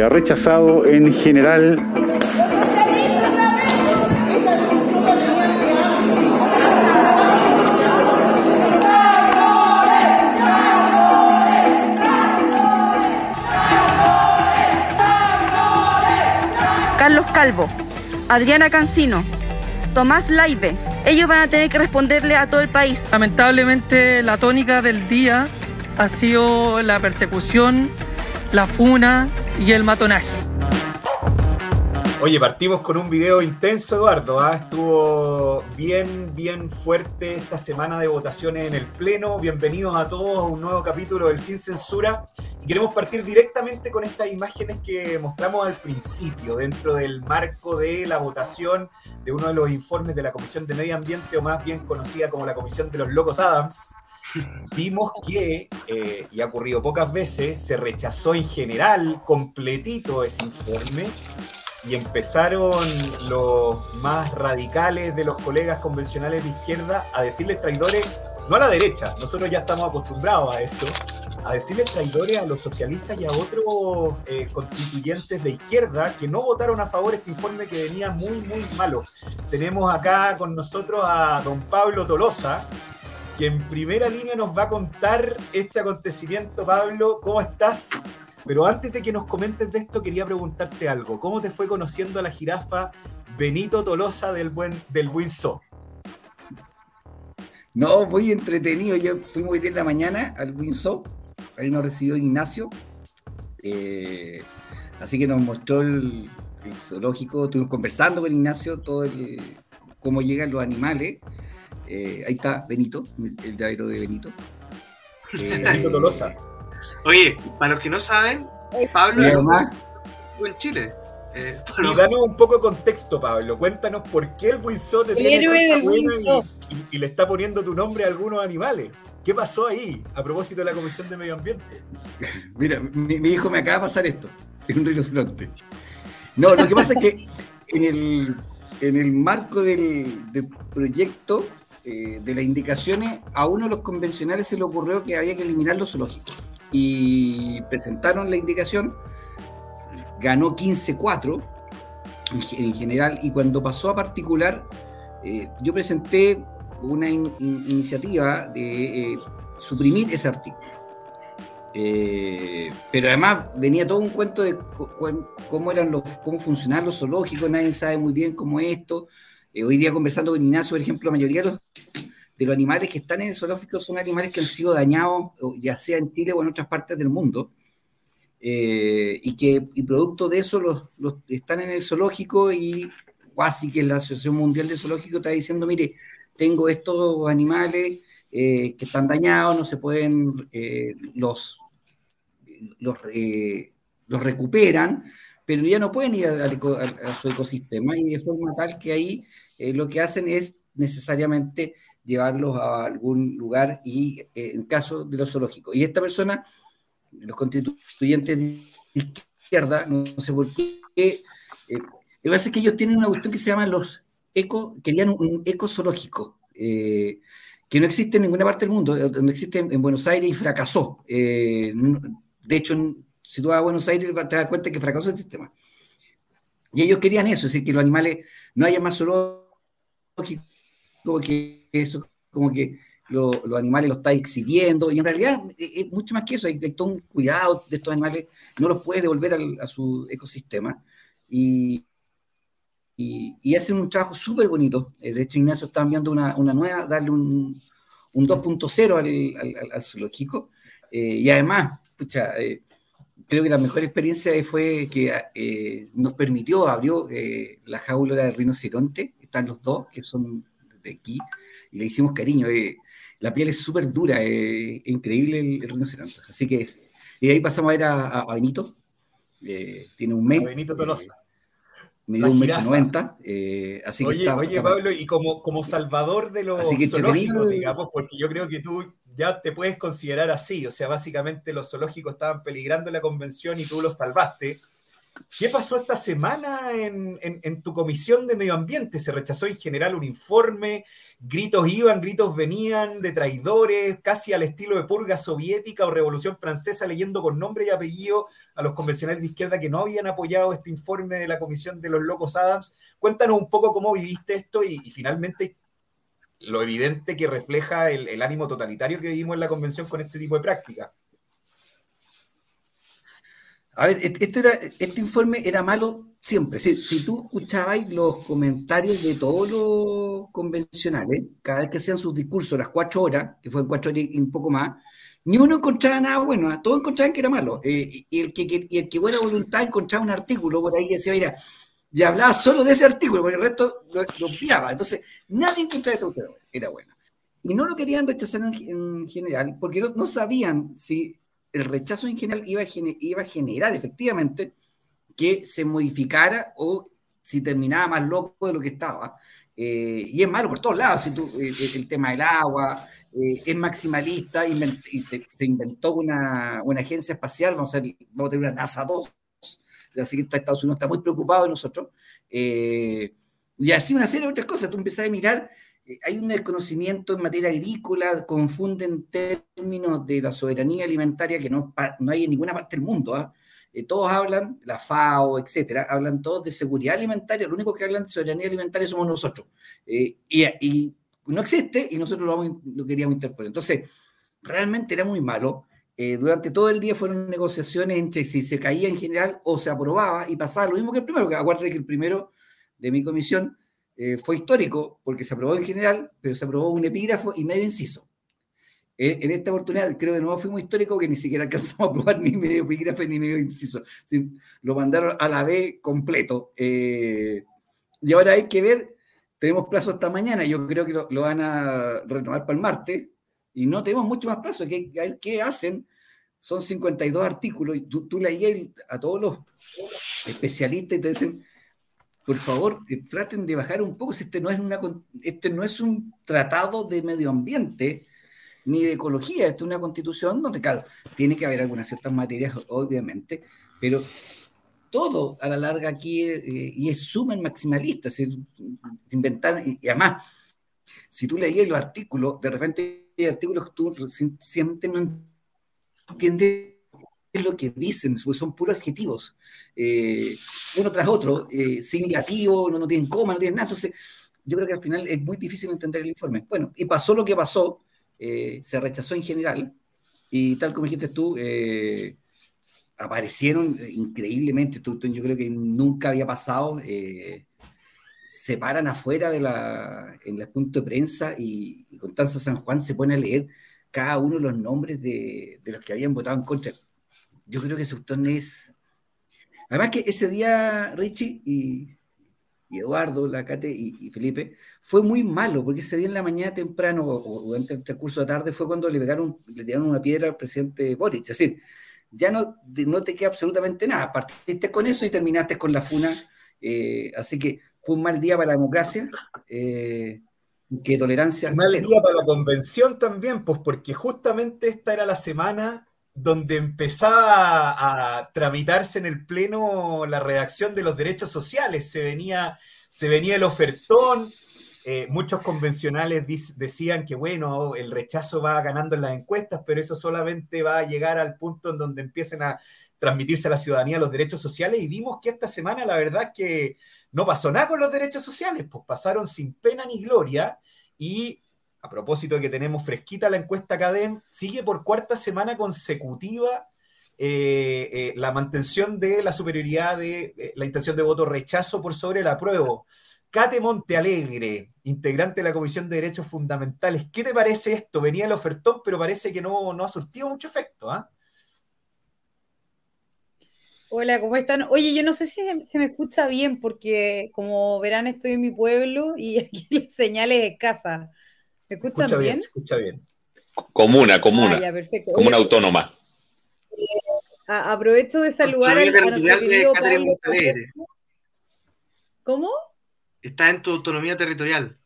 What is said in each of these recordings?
Ha rechazado en general Carlos Calvo, Adriana Cancino, Tomás Laibe. Ellos van a tener que responderle a todo el país. Lamentablemente la tónica del día ha sido la persecución, la funa y el matonaje. Oye, partimos con un video intenso, Eduardo. ¿ah? Estuvo bien, bien fuerte esta semana de votaciones en el Pleno. Bienvenidos a todos a un nuevo capítulo del Sin Censura. Y queremos partir directamente con estas imágenes que mostramos al principio, dentro del marco de la votación de uno de los informes de la Comisión de Medio Ambiente, o más bien conocida como la Comisión de los Locos Adams. Vimos que, eh, y ha ocurrido pocas veces, se rechazó en general completito ese informe y empezaron los más radicales de los colegas convencionales de izquierda a decirles traidores, no a la derecha, nosotros ya estamos acostumbrados a eso, a decirles traidores a los socialistas y a otros eh, constituyentes de izquierda que no votaron a favor este informe que venía muy, muy malo. Tenemos acá con nosotros a don Pablo Tolosa, que en primera línea nos va a contar este acontecimiento. Pablo, ¿cómo estás? Pero antes de que nos comentes de esto, quería preguntarte algo. ¿Cómo te fue conociendo a la jirafa Benito Tolosa del buen del? No, muy entretenido. Yo fui muy bien la mañana al Winso. Ahí nos recibió Ignacio. Eh, así que nos mostró el, zoológico. Estuvimos conversando con Ignacio todo el, cómo llegan los animales. Eh, ahí está Benito, el llavero de Benito. Eh, Benito Tolosa. Oye, para los que no saben, Pablo es en Chile. Eh, y danos un poco de contexto, Pablo. Cuéntanos por qué el Winsote tiene tanta buena y, y, le está poniendo tu nombre a algunos animales. ¿Qué pasó ahí a propósito de la Comisión de Medio Ambiente? Mira, mi, hijo me acaba de pasar esto. Es un rinoceronte. No, lo que pasa es que en el, en el marco del, del proyecto eh, de las indicaciones, a uno de los convencionales se le ocurrió que había que eliminar los zoológicos. Y presentaron la indicación, ganó 15-4 en, general, y cuando pasó a particular, eh, yo presenté una iniciativa de eh, suprimir ese artículo. pero además venía todo un cuento de cómo eran los, cómo funcionaban los zoológicos, nadie sabe muy bien cómo esto, eh, hoy día conversando con Ignacio, por ejemplo, la mayoría de los, de los animales que están en el zoológico son animales que han sido dañados, ya sea en Chile o en otras partes del mundo, eh, y que producto de eso los, están en el zoológico y casi que la Asociación Mundial de Zoológico está diciendo, mire, tengo estos animales eh, que están dañados, no se pueden, los, los, los recuperan, pero ya no pueden ir a, su ecosistema y de forma tal que ahí eh, lo que hacen es necesariamente llevarlos a algún lugar y eh, en caso de los zoológicos. Y esta persona, los constituyentes de izquierda, no sé por qué, eh, lo que es que ellos tienen una cuestión que se llama los eco, querían un eco zoológico, que no existe en ninguna parte del mundo, donde existe en, Buenos Aires y fracasó. de hecho, si tú vas a Buenos Aires, te vas a dar cuenta que fracasó el sistema. Y ellos querían eso, es decir, que los animales no haya más zoológicos, que eso, como que los animales los está exhibiendo, y en realidad es mucho más que eso, hay, todo un cuidado de estos animales, no los puede devolver a su ecosistema, y, y, hacen un trabajo súper bonito. Eh, de hecho, Ignacio está enviando una, una nueva, darle un, un 2.0 al, al, zoológico, eh, y además, escucha, eh, creo que la mejor experiencia fue que eh, nos permitió, abrió eh, la jaula del rinoceronte, están los dos, que son de aquí, y le hicimos cariño. Eh, la piel es súper dura, increíble el, rinoceronte. Así que, y ahí pasamos a ver a, Benito, tiene un mes. Benito Tolosa. Me dio un metro noventa, así oye, que Oye, Pablo, y como, como salvador de los zoológicos, digamos, porque yo creo que tú ya te puedes considerar así. O sea, básicamente los zoológicos estaban peligrando la convención y tú los salvaste. ¿Qué pasó esta semana en, tu comisión de medio ambiente? ¿Se rechazó en general un informe? ¿Gritos iban, gritos venían de traidores, casi al estilo de purga soviética o revolución francesa, leyendo con nombre y apellido a los convencionales de izquierda que no habían apoyado este informe de la comisión de los locos Adams? Cuéntanos un poco cómo viviste esto y, finalmente lo evidente que refleja el, el ánimo totalitario que vivimos en la convención con este tipo de práctica. A ver, este, este informe era malo siempre. Si, si tú escuchabas los comentarios de todos los convencionales, cada vez que hacían sus discursos, las cuatro horas, que fueron cuatro horas y un poco más, ni uno encontraba nada bueno, todos encontraban que era malo. Eh, y, el que, y el que buena voluntad encontraba un artículo por ahí que decía, mira, y hablaba solo de ese artículo, porque el resto lo, lo Entonces, nadie encontraba esto que era bueno. Y no lo querían rechazar en, general, porque no, no sabían si el rechazo en general iba a, iba a generar efectivamente que se modificara o si terminaba más loco de lo que estaba. Eh, y es malo por todos lados, si tú, eh, eh, el tema del agua, es maximalista y se, inventó una, agencia espacial, vamos a, tener una NASA 2, así que Estados Unidos está muy preocupado de nosotros. y así una serie de otras cosas, tú empiezas a mirar eh, hay un desconocimiento en materia agrícola, confunden términos de la soberanía alimentaria que no, no hay en ninguna parte del mundo. ¿ah? Eh, todos hablan, la FAO, etcétera, hablan todos de seguridad alimentaria, lo único que hablan de soberanía alimentaria somos nosotros. Eh, y, no existe y nosotros lo, lo, queríamos interponer. Entonces, realmente era muy malo. Durante todo el día fueron negociaciones entre si se caía en general o se aprobaba y pasaba lo mismo que el primero, que acuérdate que el primero de mi comisión eh, fue histórico porque se aprobó en general, pero se aprobó un epígrafo y medio inciso. Eh, en esta oportunidad, creo de nuevo fue muy histórico que ni siquiera alcanzamos a aprobar ni medio epígrafe ni medio inciso. lo mandaron a la B completo. Eh, y ahora hay que ver, tenemos plazo hasta mañana, yo creo que lo, van a renovar para el martes, y no tenemos mucho más plazo. ¿Qué, qué hacen? Son 52 artículos, y tú, tú leías a todos los especialistas y te dicen, por favor, que traten de bajar un poco, si este no es, una, este no es un tratado de medio ambiente ni de ecología, esto es una constitución donde, claro, tiene que haber algunas ciertas materias, obviamente, pero todo a la larga aquí, eh, y es súper maximalista, inventar, y, además, si tú leías los artículos, de repente artículos que tú siempre no entiendes es lo que dicen, pues son puros adjetivos, eh, uno tras otro, eh, sin negativo, no, no tienen coma, no tienen nada. Entonces, yo creo que al final es muy difícil entender el informe. Bueno, y pasó lo que pasó, eh, se rechazó en general, y tal como dijiste tú, aparecieron increíblemente, yo creo que nunca había pasado, se paran afuera de la, en el punto de prensa y, y Constanza San Juan se pone a leer cada uno de los nombres de, de los que habían votado en contra yo creo que Sutton es. Además que ese día Richie y, Eduardo, Lacate y, y, Felipe, fue muy malo, porque ese día en la mañana temprano o, durante el transcurso de tarde fue cuando le pegaron, le tiraron una piedra al presidente Boric. Es decir, ya no, no te queda absolutamente nada. Partiste con eso y terminaste con la funa. Eh, así que fue un mal día para la democracia. Eh, que tolerancia. Un mal día para la convención también, pues porque justamente esta era la semana donde empezaba a, tramitarse en el Pleno la redacción de los derechos sociales. Se venía, se venía el ofertón, eh, muchos convencionales decían que, bueno, el rechazo va ganando en las encuestas, pero eso solamente va a llegar al punto en donde empiecen a transmitirse a la ciudadanía los derechos sociales y vimos que esta semana la verdad es que no pasó nada con los derechos sociales, pues pasaron sin pena ni gloria y a propósito de que tenemos fresquita la encuesta CADEM, sigue por cuarta semana consecutiva eh, eh, la mantención de la superioridad de eh, la intención de voto rechazo por sobre el apruebo. Cate Montealegre, integrante de la Comisión de Derechos Fundamentales, ¿qué te parece esto? Venía el ofertón, pero parece que no, no ha surtido mucho efecto. ¿ah? Hola, ¿cómo están? Oye, yo no sé si se me escucha bien porque como verán estoy en mi pueblo y aquí las señales escasas. ¿Me escuchan bien? escucha bien. Comuna, comuna. Ah, perfecto. Comuna autónoma. Eh, aprovecho de saludar al, a nuestro querido Pablo. ¿Cómo? Está en tu autonomía territorial.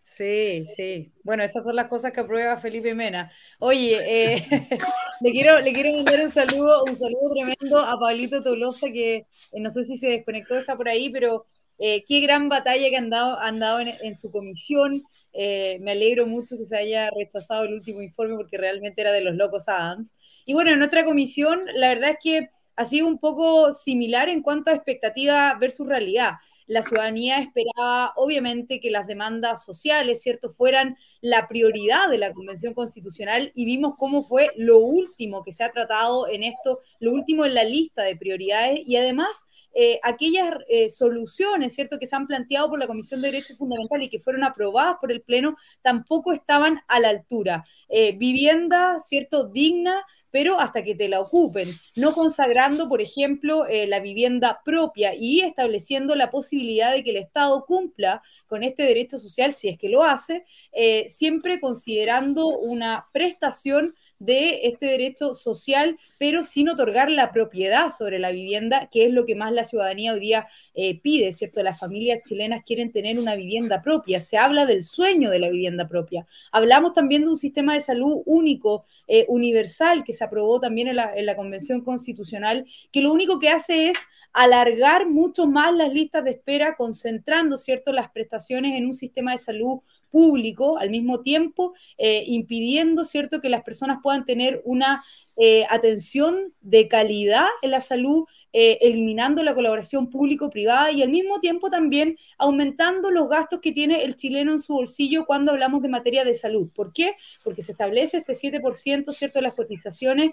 Sí, sí. Bueno, esas son las cosas que aprueba Felipe Mena. Oye, eh, le quiero, le quiero mandar un saludo, un saludo tremendo a Pablito Tolosa, que eh, no sé si se desconectó, está por ahí, pero eh, qué gran batalla que han dado, en, su comisión. Eh, me alegro mucho que se haya rechazado el último informe porque realmente era de los locos Adams. Y bueno, en otra comisión, la verdad es que ha sido un poco similar en cuanto a expectativa versus realidad la ciudadanía esperaba, obviamente, que las demandas sociales, ¿cierto?, fueran la prioridad de la Convención Constitucional y vimos cómo fue lo último que se ha tratado en esto, lo último en la lista de prioridades y además eh, aquellas eh, soluciones, ¿cierto?, que se han planteado por la Comisión de Derechos Fundamentales y que fueron aprobadas por el Pleno, tampoco estaban a la altura. Eh, vivienda, ¿cierto?, digna, pero hasta que te la ocupen, no consagrando, por ejemplo, eh, la vivienda propia y estableciendo la posibilidad de que el Estado cumpla con este derecho social, si es que lo hace, eh, siempre considerando una prestación de este derecho social, pero sin otorgar la propiedad sobre la vivienda, que es lo que más la ciudadanía hoy día eh, pide, ¿cierto? Las familias chilenas quieren tener una vivienda propia, se habla del sueño de la vivienda propia. Hablamos también de un sistema de salud único, eh, universal, que se aprobó también en la, en la Convención Constitucional, que lo único que hace es alargar mucho más las listas de espera, concentrando, ¿cierto?, las prestaciones en un sistema de salud público al mismo tiempo, eh, impidiendo, ¿cierto?, que las personas puedan tener una eh, atención de calidad en la salud, eh, eliminando la colaboración público-privada y al mismo tiempo también aumentando los gastos que tiene el chileno en su bolsillo cuando hablamos de materia de salud. ¿Por qué? Porque se establece este 7%, ¿cierto?, de las cotizaciones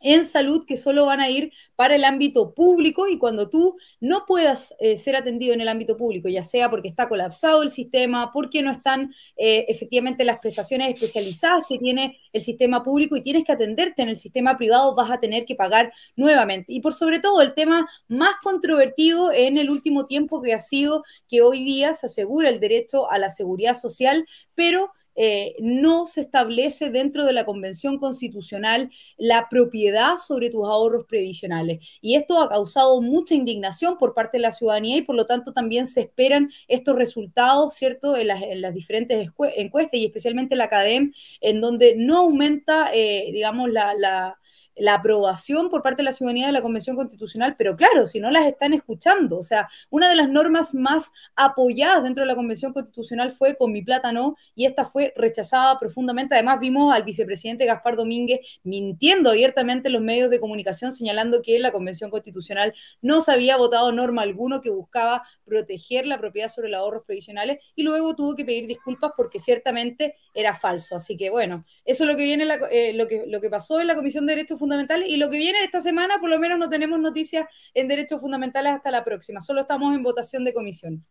en salud que solo van a ir para el ámbito público y cuando tú no puedas eh, ser atendido en el ámbito público, ya sea porque está colapsado el sistema, porque no están eh, efectivamente las prestaciones especializadas que tiene el sistema público y tienes que atenderte en el sistema privado, vas a tener que pagar nuevamente. Y por sobre todo el tema más controvertido en el último tiempo que ha sido que hoy día se asegura el derecho a la seguridad social, pero eh, no se establece dentro de la Convención Constitucional la propiedad sobre tus ahorros previsionales. Y esto ha causado mucha indignación por parte de la ciudadanía y por lo tanto también se esperan estos resultados, ¿cierto?, en las, diferentes encuestas y especialmente la CADEM, en donde no aumenta, eh, digamos, la la aprobación por parte de la ciudadanía de la Convención Constitucional, pero claro, si no las están escuchando, o sea, una de las normas más apoyadas dentro de la Convención Constitucional fue con mi plata no, y esta fue rechazada profundamente. Además, vimos al vicepresidente Gaspar Domínguez mintiendo abiertamente en los medios de comunicación, señalando que la Convención Constitucional no se había votado norma alguno que buscaba proteger la propiedad sobre los ahorros previsionales, y luego tuvo que pedir disculpas porque ciertamente era falso. Así que bueno, eso es lo que viene, eh, lo, que, lo que pasó en la Comisión de Derechos Fundamentales y lo que viene esta semana, por lo menos no tenemos noticias en derechos fundamentales hasta la próxima, solo estamos en votación de comisión.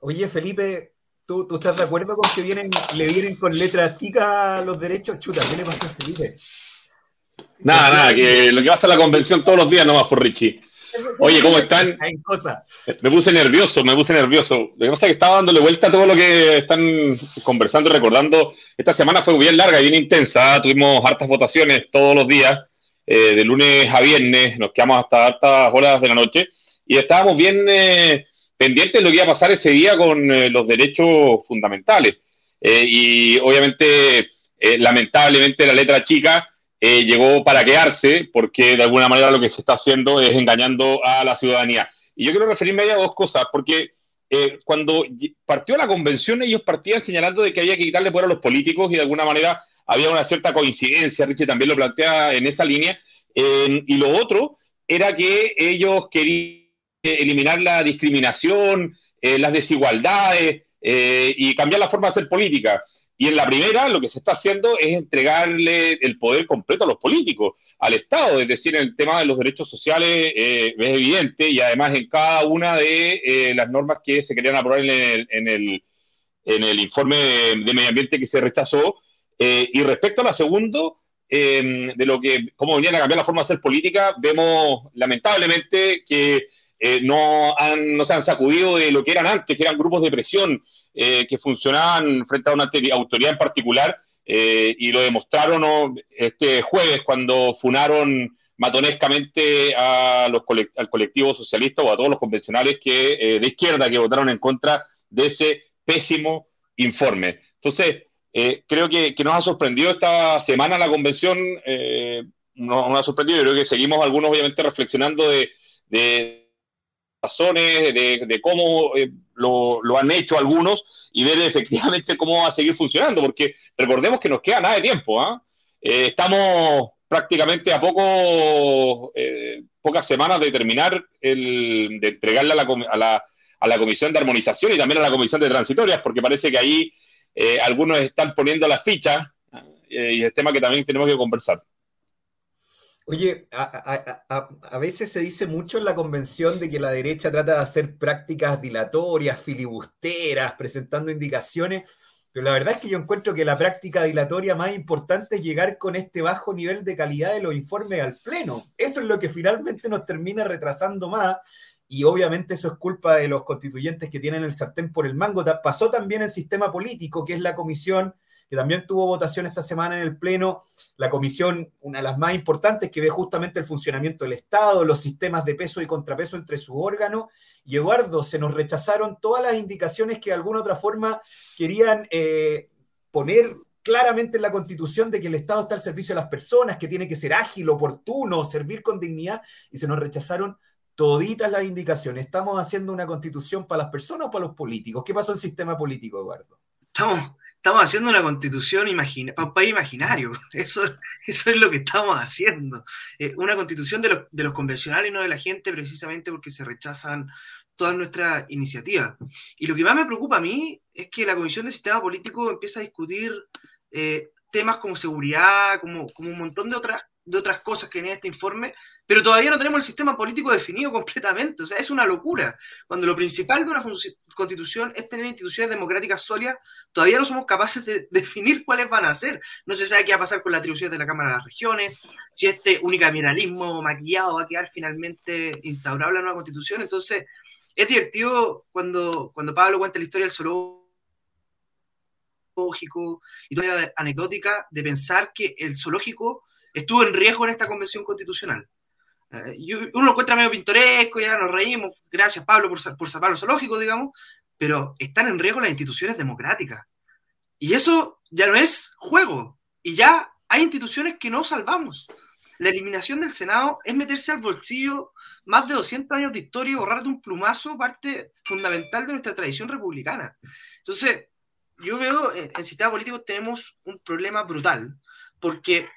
Oye, Felipe, ¿tú, tú estás de acuerdo con que vienen, le vienen con letras chicas los derechos? Chuta, ¿qué le pasa a Felipe? Nada, nada, que lo que pasa en la convención todos los días no va por Richie. Oye, ¿cómo están? Me puse nervioso, me puse nervioso. Lo que pasa es que estaba dándole vuelta a todo lo que están conversando y recordando. Esta semana fue bien larga y bien intensa. Tuvimos hartas votaciones todos los días, eh, de lunes a viernes. Nos quedamos hasta hartas horas de la noche y estábamos bien eh, pendientes de lo que iba a pasar ese día con eh, los derechos fundamentales. y obviamente, lamentablemente, la letra chica eh, llegó para quedarse, porque de alguna manera lo que se está haciendo es engañando a la ciudadanía. Y yo quiero referirme a dos cosas, porque eh, cuando partió la convención ellos partían señalando de que había que quitarle poder a los políticos y de alguna manera había una cierta coincidencia, Richie también lo plantea en esa línea, y lo otro era que ellos querían eliminar la discriminación, eh, las desigualdades y cambiar la forma de hacer política. Y en la primera lo que se está haciendo es entregarle el poder completo a los políticos, al Estado, es decir, el tema de los derechos sociales eh, es evidente y además en cada una de eh, las normas que se querían aprobar en el, en el, en el informe de, medio ambiente que se rechazó. Eh, y respecto a la segunda, em, de lo que, cómo venían a cambiar la forma de hacer política, vemos lamentablemente que no, han, no se han sacudido de lo que eran antes, que eran grupos de presión, eh, que funcionaban frente a una autoridad en particular eh, y lo demostraron este jueves cuando funaron matonescamente a los al colectivo socialista o a todos los convencionales que, eh, de izquierda que votaron en contra de ese pésimo informe. Entonces, creo que, nos ha sorprendido esta semana la convención, eh, nos, ha sorprendido, creo que seguimos algunos obviamente reflexionando de, razones, de, cómo eh, lo, han hecho algunos y ver efectivamente cómo va a seguir funcionando, porque recordemos que nos queda nada de tiempo, ¿ah? estamos prácticamente a poco, pocas semanas de terminar, el, de entregarle a la, a, la, a la Comisión de Armonización y también a la Comisión de Transitorias, porque parece que ahí eh, algunos están poniendo las fichas eh, y es tema que también tenemos que conversar. Oye, a, veces se dice mucho en la convención de que la derecha trata de hacer prácticas dilatorias, filibusteras, presentando indicaciones, pero la verdad es que yo encuentro que la práctica dilatoria más importante es llegar con este bajo nivel de calidad de los informes al Pleno. Eso es lo que finalmente nos termina retrasando más y obviamente eso es culpa de los constituyentes que tienen el sartén por el mango. Pasó también el sistema político, que es la comisión también tuvo votación esta semana en el Pleno, la comisión, una de las más importantes, que ve justamente el funcionamiento del Estado, los sistemas de peso y contrapeso entre sus órganos. Y Eduardo, se nos rechazaron todas las indicaciones que de alguna otra forma querían eh, poner claramente en la Constitución de que el Estado está al servicio de las personas, que tiene que ser ágil, oportuno, servir con dignidad, y se nos rechazaron toditas las indicaciones. ¿Estamos haciendo una constitución para las personas o para los políticos? ¿Qué pasó en el sistema político, Eduardo? Estamos, estamos haciendo una constitución para un país imaginario. Eso, eso es lo que estamos haciendo. Eh, una constitución de los, de los convencionales y no de la gente, precisamente porque se rechazan todas nuestras iniciativas. Y lo que más me preocupa a mí es que la Comisión de Sistema Político empieza a discutir eh, temas como seguridad, como, como un montón de otras de otras cosas que en este informe, pero todavía no tenemos el sistema político definido completamente. O sea, es una locura. Cuando lo principal de una constitución es tener instituciones democráticas sólidas, todavía no somos capaces de definir cuáles van a ser. No se sabe qué va a pasar con la atribución de la Cámara de las Regiones, si este unicameralismo maquillado va a quedar finalmente instaurable en una constitución. Entonces, es divertido cuando, cuando Pablo cuenta la historia del zoológico y toda anecdótica de pensar que el zoológico estuvo en riesgo en esta convención constitucional. Eh, uno lo encuentra medio pintoresco, ya nos reímos, gracias Pablo por, por salvar lo zoológico, digamos, pero están en riesgo las instituciones democráticas. Y eso ya no es juego, y ya hay instituciones que no salvamos. La eliminación del Senado es meterse al bolsillo más de 200 años de historia y borrar de un plumazo parte fundamental de nuestra tradición republicana. Entonces, yo veo en el sistema político tenemos un problema brutal, porque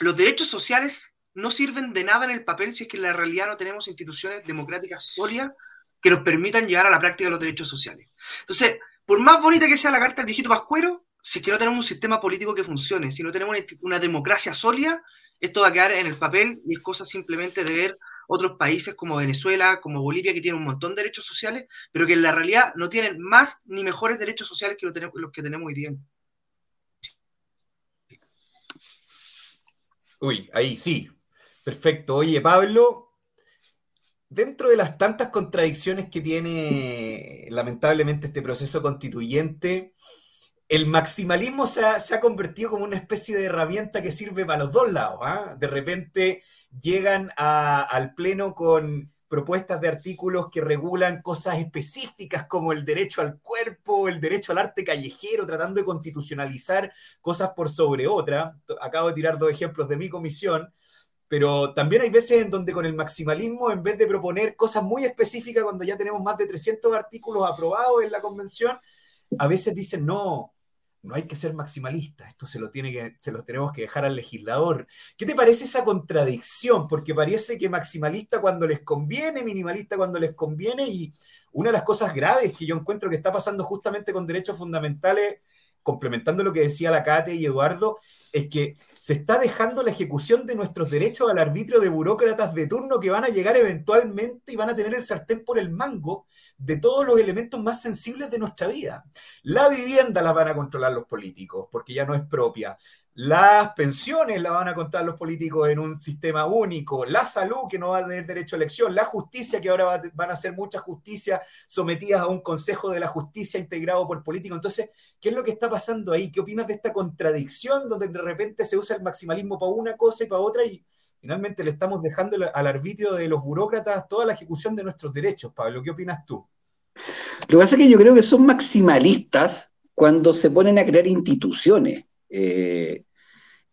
los derechos sociales no sirven de nada en el papel si es que en la realidad no tenemos instituciones democráticas sólidas que nos permitan llegar a la práctica de los derechos sociales. Entonces, por más bonita que sea la carta del viejito Pascuero, si es que no tenemos un sistema político que funcione, si no tenemos una democracia sólida, esto va a quedar en el papel y es cosa simplemente de ver otros países como Venezuela, como Bolivia, que tienen un montón de derechos sociales, pero que en la realidad no tienen más ni mejores derechos sociales que los que tenemos hoy día Uy, ahí sí. Perfecto. Oye, Pablo, dentro de las tantas contradicciones que tiene lamentablemente este proceso constituyente, el maximalismo se ha, convertido como una especie de herramienta que sirve para los dos lados. ¿ah? De repente llegan al Pleno con propuestas de artículos que regulan cosas específicas como el derecho al cuerpo, el derecho al arte callejero, tratando de constitucionalizar cosas por sobre otra. Acabo de tirar dos ejemplos de mi comisión, pero también hay veces en donde con el maximalismo, en vez de proponer cosas muy específicas cuando ya tenemos más de 300 artículos aprobados en la convención, a veces dicen, no, no hay que ser maximalista, esto se lo, tiene que, se tenemos que dejar al legislador. ¿Qué te parece esa contradicción? Porque parece que maximalista cuando les conviene, minimalista cuando les conviene, y una de las cosas graves que yo encuentro que está pasando justamente con derechos fundamentales, complementando lo que decía la Cate y Eduardo, es que se está dejando la ejecución de nuestros derechos al arbitrio de burócratas de turno que van a llegar eventualmente y van a tener el sartén por el mango de todos los elementos más sensibles de nuestra vida. La vivienda la van a controlar los políticos porque ya no es propia. Las pensiones la van a contar los políticos en un sistema único, la salud que no va a tener derecho a elección, la justicia que ahora van a ser muchas justicias sometidas a un consejo de la justicia integrado por políticos. Entonces, ¿qué es lo que está pasando ahí? ¿Qué opinas de esta contradicción donde de repente se usa el maximalismo para una cosa y para otra y finalmente le estamos dejando al arbitrio de los burócratas toda la ejecución de nuestros derechos? Pablo, ¿qué opinas tú? Lo que pasa es que yo creo que son maximalistas cuando se ponen a crear instituciones. Eh,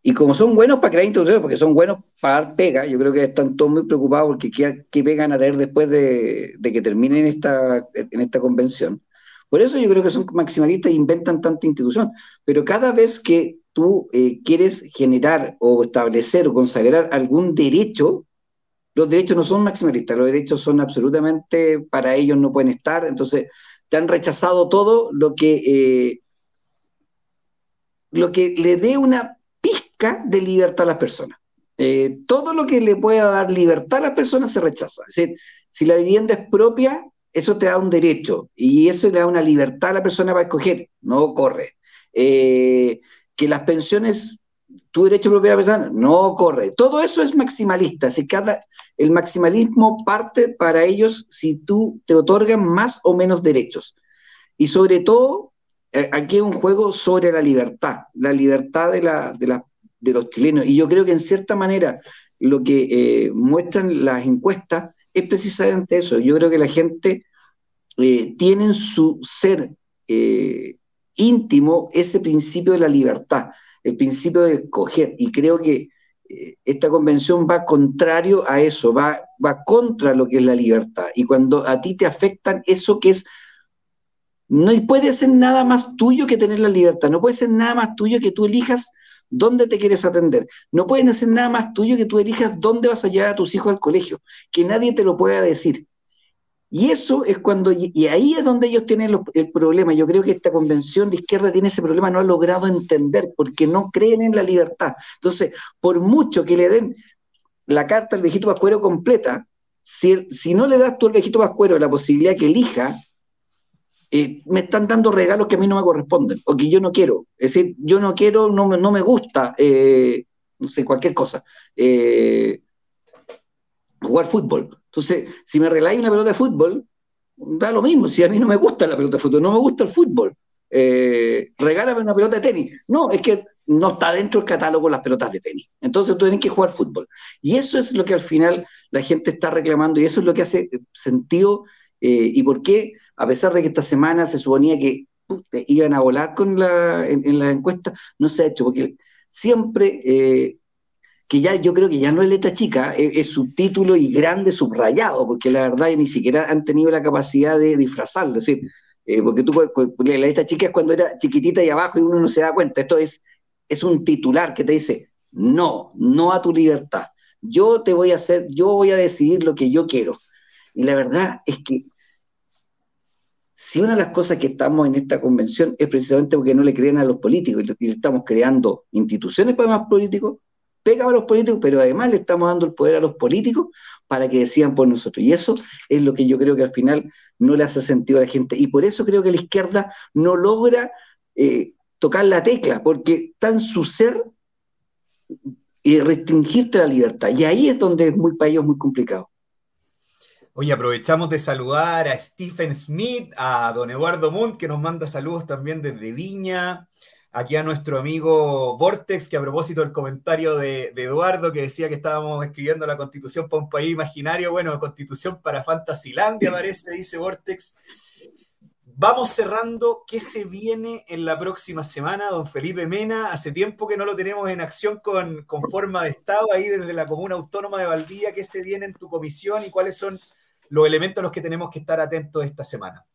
y como son buenos para crear instituciones, porque son buenos para dar pega, yo creo que están todos muy preocupados porque qué, qué pegan a tener después de, que terminen esta, en esta convención. Por eso yo creo que son maximalistas e inventan tanta institución. Pero cada vez que tú eh, quieres generar o establecer o consagrar algún derecho, los derechos no son maximalistas, los derechos son absolutamente para ellos no pueden estar. Entonces, te han rechazado todo lo que, eh, lo que le dé una de libertad a las personas. Eh, todo lo que le pueda dar libertad a las personas se rechaza. Es decir, si la vivienda es propia, eso te da un derecho y eso le da una libertad a la persona para escoger, no corre. Eh, que las pensiones, tu derecho propio de la persona, no corre. Todo eso es maximalista. Si cada, el maximalismo parte para ellos si tú te otorgan más o menos derechos. Y sobre todo, eh, aquí es un juego sobre la libertad, la libertad de la, de la de los chilenos. Y yo creo que en cierta manera lo que eh, muestran las encuestas es precisamente eso. Yo creo que la gente eh, tiene en su ser eh, íntimo ese principio de la libertad, el principio de escoger. Y creo que esta convención va contrario a eso, va, va contra lo que es la libertad. Y cuando a ti te afectan eso que es no puede ser nada más tuyo que tener la libertad, no puede ser nada más tuyo que tú elijas dónde te quieres atender. No pueden hacer nada más tuyo que tú elijas dónde vas a llevar a tus hijos al colegio, que nadie te lo pueda decir. Y eso es cuando, y ahí es donde ellos tienen el problema. Yo creo que esta convención de izquierda tiene ese problema, no ha logrado entender, porque no creen en la libertad. Entonces, por mucho que le den la carta al viejito Pascuero completa, si, si no le das tú al viejito Pascuero la posibilidad que elija, eh, me están dando regalos que a mí no me corresponden o que yo no quiero. Es decir, yo no quiero, no, no me gusta, eh, no sé, cualquier cosa. Eh, jugar fútbol. Entonces, si me regaláis una pelota de fútbol, da lo mismo. Si a mí no me gusta la pelota de fútbol, no me gusta el fútbol. regálame una pelota de tenis. No, es que no está dentro del catálogo las pelotas de tenis. Entonces tú tienes que jugar fútbol. Y eso es lo que al final la gente está reclamando y eso es lo que hace sentido y por qué a pesar de que esta semana se suponía que iban a volar con la, en, la encuesta, no se ha hecho, porque siempre, eh, que ya yo creo que ya no es letra chica, es, subtítulo y grande subrayado, porque la verdad ni siquiera han tenido la capacidad de disfrazarlo, es decir, eh, porque tú la letra chica es cuando era chiquitita y abajo y uno no se da cuenta, esto es, es un titular que te dice, no, no a tu libertad, yo te voy a hacer, yo voy a decidir lo que yo quiero. Y la verdad es que si una de las cosas que estamos en esta convención es precisamente porque no le creen a los políticos y le estamos creando instituciones para más políticos, pega a los políticos, pero además le estamos dando el poder a los políticos para que decidan por nosotros. Y eso es lo que yo creo que al final no le hace sentido a la gente. Y por eso creo que la izquierda no logra eh, tocar la tecla, porque en su ser y restringirte la libertad. Y ahí es donde es muy para ellos muy complicado. Oye, aprovechamos de saludar a Stephen Smith, a don Eduardo Munt, que nos manda saludos también desde Viña. Aquí a nuestro amigo Vortex, que a propósito del comentario de, Eduardo, que decía que estábamos escribiendo la constitución para un país imaginario, bueno, constitución para Fantasilandia parece, dice Vortex. Vamos cerrando. ¿Qué se viene en la próxima semana, don Felipe Mena? Hace tiempo que no lo tenemos en acción con, con forma de Estado ahí desde la Comuna Autónoma de Valdía. ¿Qué se viene en tu comisión y cuáles son los elementos a los que tenemos que estar atentos esta semana.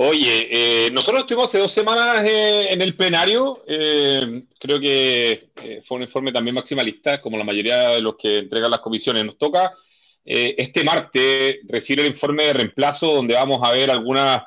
Oye, eh, nosotros estuvimos hace dos semanas eh, en el plenario, eh, creo que fue un informe también maximalista, como la mayoría de los que entregan las comisiones nos toca. este martes recibir el informe de reemplazo donde vamos a ver algunas,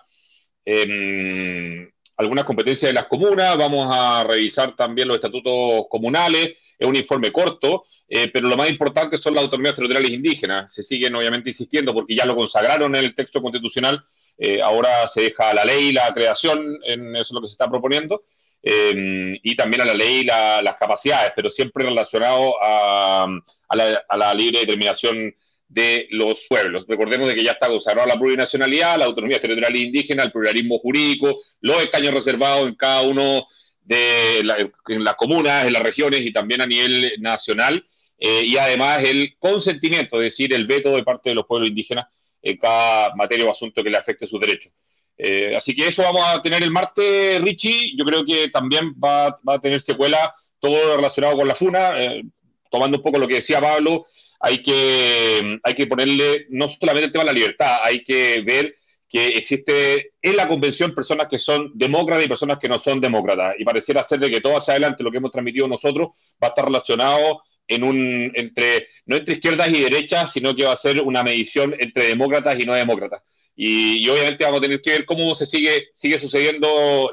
em, algunas competencias de las comunas, vamos a revisar también los estatutos comunales, es un informe corto, eh, pero lo más importante son las autonomías territoriales indígenas. Se siguen obviamente insistiendo porque ya lo consagraron en el texto constitucional, eh, ahora se deja a la ley la creación, en eso es lo que se está proponiendo, eh, y también a la ley las capacidades, pero siempre relacionado a, la, libre determinación de los pueblos. Recordemos de que ya está consagrada la plurinacionalidad, la autonomía territorial indígena, el pluralismo jurídico, los escaños reservados en cada uno de las comunas, en las regiones y también a nivel nacional. Eh, y además el consentimiento, es decir, el veto de parte de los pueblos indígenas en cada materia o asunto que le afecte sus derechos. Eh, así que eso vamos a tener el martes, Richie. Yo creo que también va, a tener secuela todo relacionado con la FUNA, eh, tomando un poco lo que decía Pablo. Hay que, hay que ponerle no solamente el tema de la libertad, hay que ver que existe en la convención personas que son demócratas y personas que no son demócratas. Y pareciera ser de que todo hacia adelante lo que hemos transmitido nosotros va a estar relacionado en un entre no entre izquierdas y derechas, sino que va a ser una medición entre demócratas y no demócratas. Y, obviamente vamos a tener que ver cómo se sigue, sigue sucediendo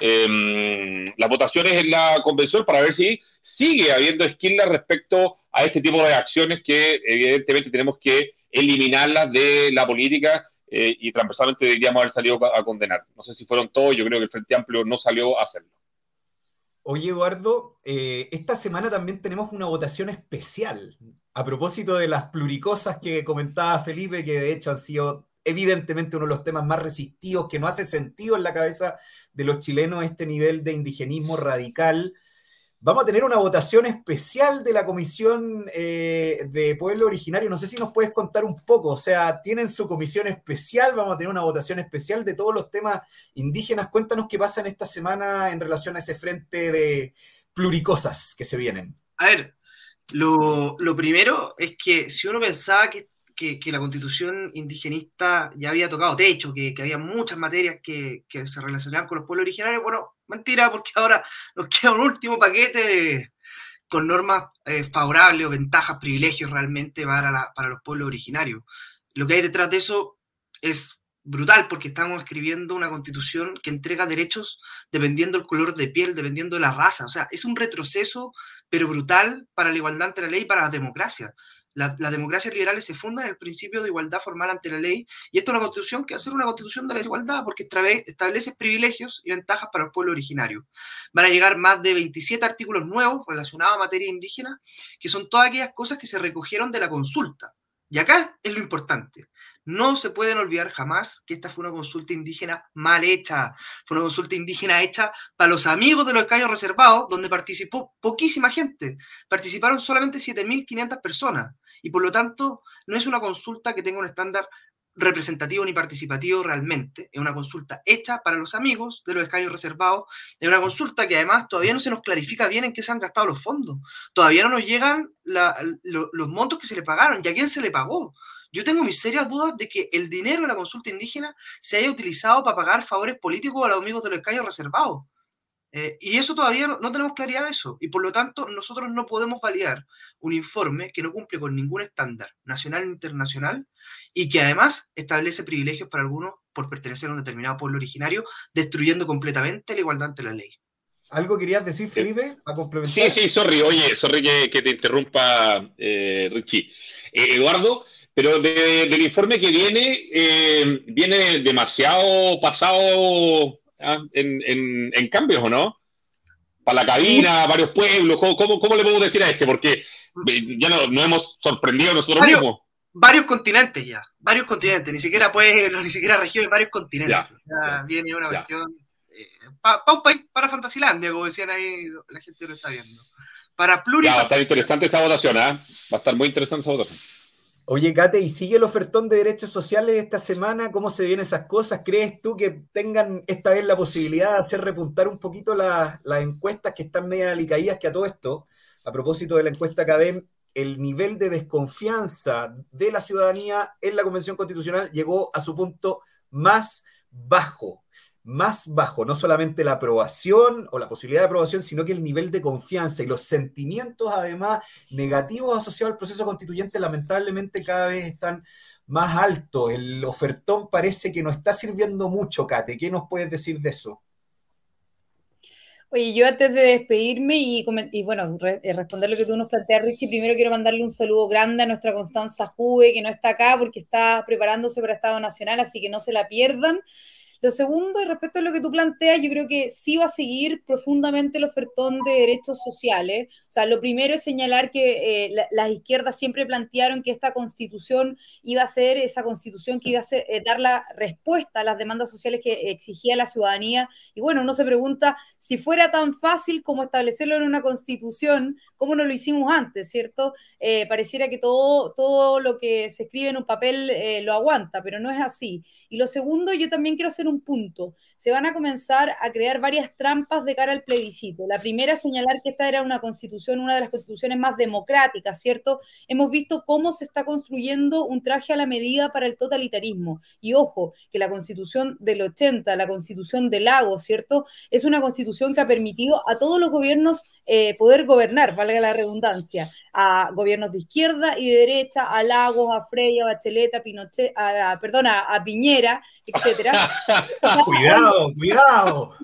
em, las votaciones en la convención para ver si sigue habiendo esquina respecto a este tipo de acciones que evidentemente tenemos que eliminarlas de la política eh, y transversalmente deberíamos haber salido a condenar. No sé si fueron todos, yo creo que el Frente Amplio no salió a hacerlo. Oye, Eduardo, eh, esta semana también tenemos una votación especial a propósito de las pluricosas que comentaba Felipe, que de hecho han sido evidentemente uno de los temas más resistidos, que no hace sentido en la cabeza de los chilenos este nivel de indigenismo radical. Vamos a tener una votación especial de la Comisión eh, de Pueblo Originario. No sé si nos puedes contar un poco. O sea, tienen su comisión especial. Vamos a tener una votación especial de todos los temas indígenas. Cuéntanos qué pasa en esta semana en relación a ese frente de pluricosas que se vienen. A ver, lo, primero es que si uno pensaba que, la constitución indigenista ya había tocado techo, que, que había muchas materias que, se relacionaban con los pueblos originarios, bueno, mentira, porque ahora nos queda un último paquete con normas eh, favorables o ventajas, privilegios realmente para, para los pueblos originarios. Lo que hay detrás de eso es brutal porque estamos escribiendo una constitución que entrega derechos dependiendo del color de piel, dependiendo de la raza. O sea, es un retroceso, pero brutal para la igualdad ante la ley y para la democracia. Las la democracias liberales se fundan en el principio de igualdad formal ante la ley y esta es una constitución que va a ser una constitución de la igualdad porque establece privilegios y ventajas para el pueblo originario. Van a llegar más de 27 artículos nuevos relacionados a materia indígena que son todas aquellas cosas que se recogieron de la consulta. Y acá es lo importante. No se pueden olvidar jamás que esta fue una consulta indígena mal hecha. Fue una consulta indígena hecha para los amigos de los escaños reservados, donde participó poquísima gente. Participaron solamente 7.500 personas. Y por lo tanto, no es una consulta que tenga un estándar representativo ni participativo realmente. Es una consulta hecha para los amigos de los escaños reservados. Es una consulta que además todavía no se nos clarifica bien en qué se han gastado los fondos. Todavía no nos llegan los montos que se le pagaron y a quién se le pagó. Yo tengo mis serias dudas de que el dinero de la consulta indígena se haya utilizado para pagar favores políticos a los amigos de los escaños reservados. Eh, y eso todavía no, tenemos claridad de eso. Y por lo tanto, nosotros no podemos validar un informe que no cumple con ningún estándar nacional ni internacional y que además establece privilegios para algunos por pertenecer a un determinado pueblo originario, destruyendo completamente la igualdad ante la ley. ¿Algo querías decir, Felipe, a complementar? Sí, sí, sorry, oye, sorry que, te interrumpa, eh, Richie. Eh, Eduardo, pero del informe que viene, eh, viene demasiado pasado ah, en, cambios, ¿o no? Para la cabina, varios pueblos, ¿cómo, cómo, le podemos decir a este? Porque ya nos no hemos sorprendido nosotros mismos. Varios continentes ya, varios continentes, ni siquiera pueblos, ni siquiera regiones, varios continentes. Ya, viene una cuestión eh, para un país, para Fantasilandia, como decían ahí, la gente lo está viendo. Para pluris. va a estar interesante esa votación, ¿eh? Va a estar muy interesante esa votación. Oye, Kate, ¿y sigue el ofertón de derechos sociales esta semana? ¿Cómo se vienen esas cosas? ¿Crees tú que tengan esta vez la posibilidad de hacer repuntar un poquito las encuestas que están medio alicaídas que a todo esto? A propósito de la encuesta CADEM, el nivel de desconfianza de la ciudadanía en la Convención Constitucional llegó a su punto más bajo más bajo, no solamente la aprobación o la posibilidad de aprobación, sino que el nivel de confianza y los sentimientos además negativos asociados al proceso constituyente lamentablemente cada vez están más altos. El ofertón parece que no está sirviendo mucho, Kate. ¿Qué nos puedes decir de eso? Oye, yo antes de despedirme y, bueno, eh, responder lo que tú nos planteas, Richie, primero quiero mandarle un saludo grande a nuestra Constanza Juve, que no está acá porque está preparándose para Estado Nacional, así que no se la pierdan. Lo segundo, respecto a lo que tú planteas, yo creo que sí va a seguir profundamente el ofertón de derechos sociales. O sea, lo primero es señalar que eh, las izquierdas siempre plantearon que esta constitución iba a ser esa constitución que iba a ser, eh, dar la respuesta a las demandas sociales que exigía la ciudadanía. Y bueno, uno se pregunta si fuera tan fácil como establecerlo en una constitución, ¿cómo no lo hicimos antes, cierto? Eh, pareciera que todo, todo lo que se escribe en un papel lo aguanta, pero no es así. Y lo segundo, yo también quiero hacer un punto. Se van a comenzar a crear varias trampas de cara al plebiscito. La primera, señalar que esta era una constitución, una de las constituciones más democráticas, ¿cierto? Hemos visto cómo se está construyendo un traje a la medida para el totalitarismo. Y ojo, que la constitución del 80, la constitución del lago, ¿cierto? Es una constitución que ha permitido a todos los gobiernos eh, poder gobernar, valga la redundancia, a gobiernos de izquierda y de derecha, a Lagos, a Freya, a Bachelet, a Pinochet, a, perdona, a Piñera etcétera. cuidado, cuidado.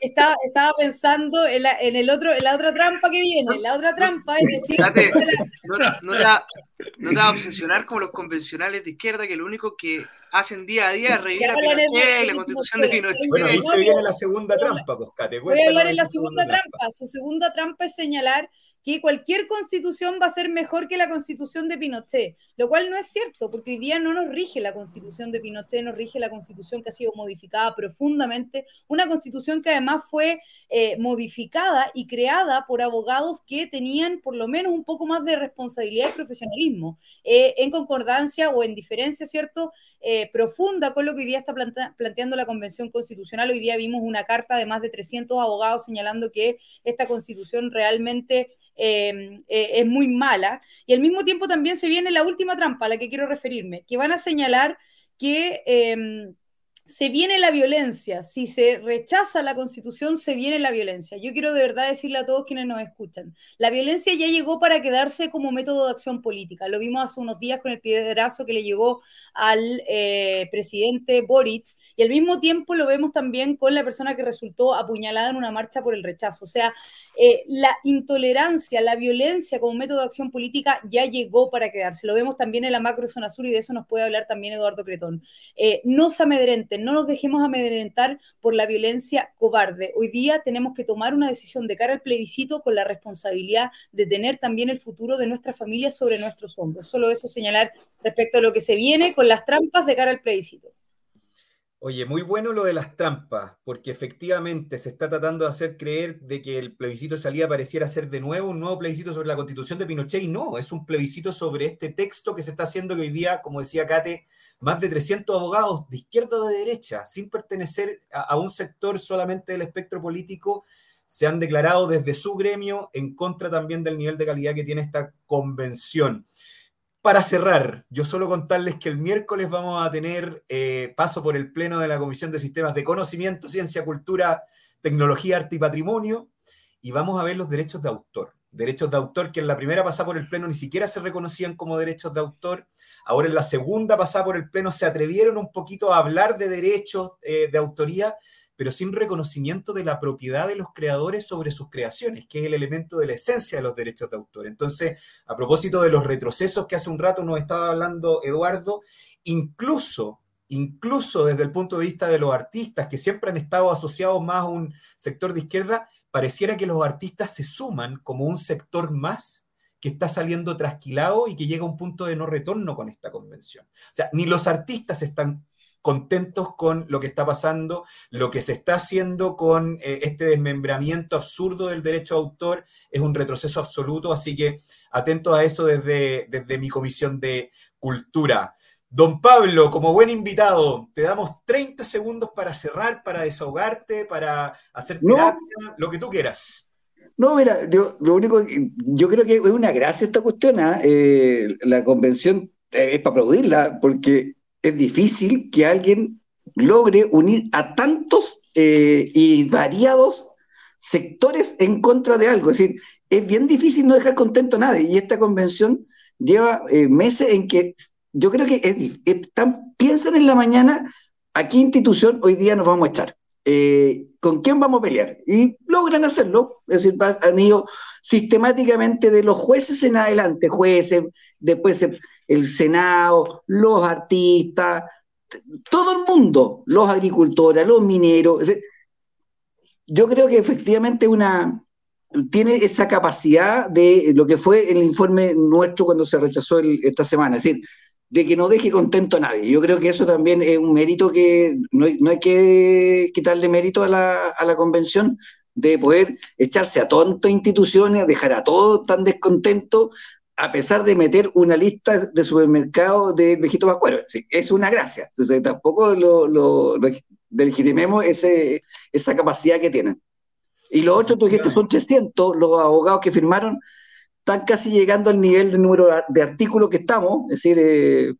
Estaba, estaba, pensando en, la, en, el otro, en la otra trampa que viene. La otra trampa es decir. no, te, va, a obsesionar como los convencionales de izquierda, que lo único que hacen día a día es revivir la Pinochet la constitución de Pinochet. Bueno, ahí se viene la segunda trampa, Coscate. Voy a hablar en la segunda trampa. Su segunda trampa es señalar que cualquier constitución va a ser mejor que la constitución de Pinochet, lo cual no es cierto, porque hoy día no nos rige la constitución de Pinochet, nos rige la constitución que ha sido modificada profundamente, una constitución que además fue eh, modificada y creada por abogados que tenían por lo menos un poco más de responsabilidad y profesionalismo, eh, en concordancia o en diferencia, ¿cierto?, eh, profunda con lo que hoy día está planteando la Convención Constitucional. Hoy día vimos una carta de más de 300 abogados señalando que esta constitución realmente Em, eh, es muy mala. Y al mismo tiempo también se viene la última trampa a la que quiero referirme, que van a señalar que em, se viene la violencia. Si se rechaza la constitución, se viene la violencia. Yo quiero de verdad decirle a todos quienes nos escuchan, la violencia ya llegó para quedarse como método de acción política. Lo vimos hace unos días con el piedrazo que le llegó al eh, presidente Boric y al mismo tiempo lo vemos también con la persona que resultó apuñalada en una marcha por el rechazo. O sea, eh, la intolerancia, la violencia como método de acción política ya llegó para quedarse. Lo vemos también en la macro zona sur y de eso nos puede hablar también Eduardo Cretón. Eh, no se no nos dejemos amedrentar por la violencia cobarde. Hoy día tenemos que tomar una decisión de cara al plebiscito con la responsabilidad de tener también el futuro de nuestra familia sobre nuestros hombros. Solo eso señalar respecto a lo que se viene con las trampas de cara al plebiscito. Oye, muy bueno lo de las trampas, porque efectivamente se está tratando de hacer creer de que el plebiscito de salida pareciera ser de nuevo un nuevo plebiscito sobre la constitución de Pinochet y no, es un plebiscito sobre este texto que se está haciendo que hoy día, como decía Kate, más de 300 abogados de izquierda o de derecha, sin pertenecer a, a un sector solamente del espectro político, se han declarado desde su gremio en contra también del nivel de calidad que tiene esta convención. Para cerrar, yo solo contarles que el miércoles vamos a tener eh, paso por el Pleno de la Comisión de Sistemas de Conocimiento, Ciencia, Cultura, Tecnología, Arte y Patrimonio, y vamos a ver los derechos de autor. Derechos de autor que en la primera pasada por el Pleno ni siquiera se reconocían como derechos de autor, ahora en la segunda pasada por el Pleno se atrevieron un poquito a hablar de derechos eh, de autoría, pero sin reconocimiento de la propiedad de los creadores sobre sus creaciones, que es el elemento de la esencia de los derechos de autor. Entonces, a propósito de los retrocesos que hace un rato nos estaba hablando Eduardo, incluso, incluso desde el punto de vista de los artistas, que siempre han estado asociados más a un sector de izquierda, pareciera que los artistas se suman como un sector más que está saliendo trasquilado y que llega a un punto de no retorno con esta convención. O sea, ni los artistas están contentos con lo que está pasando, lo que se está haciendo con eh, este desmembramiento absurdo del derecho de autor es un retroceso absoluto, así que atento a eso desde, desde mi comisión de cultura. Don Pablo, como buen invitado, te damos 30 segundos para cerrar, para desahogarte, para hacer terapia, lo que tú quieras. No, mira, yo, lo único, yo creo que es una gracia esta cuestión, ¿ah? eh, la convención eh, es para aplaudirla, porque es difícil que alguien logre unir a tantos eh, y variados sectores en contra de algo. Es decir, es bien difícil no dejar contento a nadie. Y esta convención lleva eh, meses en que yo creo que están, piensan en la mañana a qué institución hoy día nos vamos a echar. Eh, ¿Con quién vamos a pelear? Y logran hacerlo, es decir, han ido sistemáticamente de los jueces en adelante, jueces, después el Senado, los artistas, todo el mundo, los agricultores, los mineros. Yo creo que efectivamente una, tiene esa capacidad de lo que fue el informe nuestro cuando se rechazó esta semana, es decir, de que no deje contento a nadie. Yo creo que eso también es un mérito que no hay, no hay que quitarle mérito a la, a la, convención de poder echarse a tontas instituciones, dejar a todos tan descontentos, a pesar de meter una lista de supermercados de viejitos vascueros. es una gracia. Entonces, tampoco lo, lo, legitimemos ese, esa capacidad que tienen. Y lo otro, tú dijiste, son 300 los abogados que firmaron, están casi llegando al nivel de número de artículos que estamos. Es decir, eh,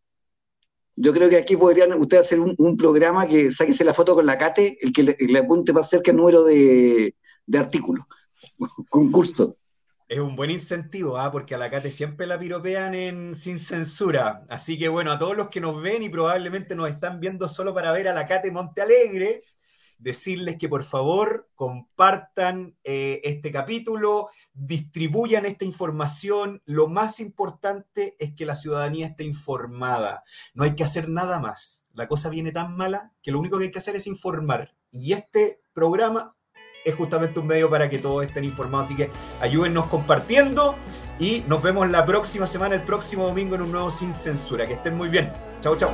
yo creo que aquí podrían ustedes hacer un, programa que sáquese la foto con la CATE, el que le, apunte más cerca el número de, de artículos. Concurso. Es un buen incentivo, ¿ah? porque a la Cate siempre la piropean en sin censura. Así que bueno, a todos los que nos ven y probablemente nos están viendo solo para ver a la Cate Monte Alegre, decirles que por favor compartan eh, este capítulo, distribuyan esta información. Lo más importante es que la ciudadanía esté informada. No hay que hacer nada más. La cosa viene tan mala que lo único que hay que hacer es informar. Y este programa es justamente un medio para que todos estén informados. Así que ayúdennos compartiendo y nos vemos la próxima semana, el próximo domingo en un nuevo Sin Censura. Que estén muy bien. Chao, chao.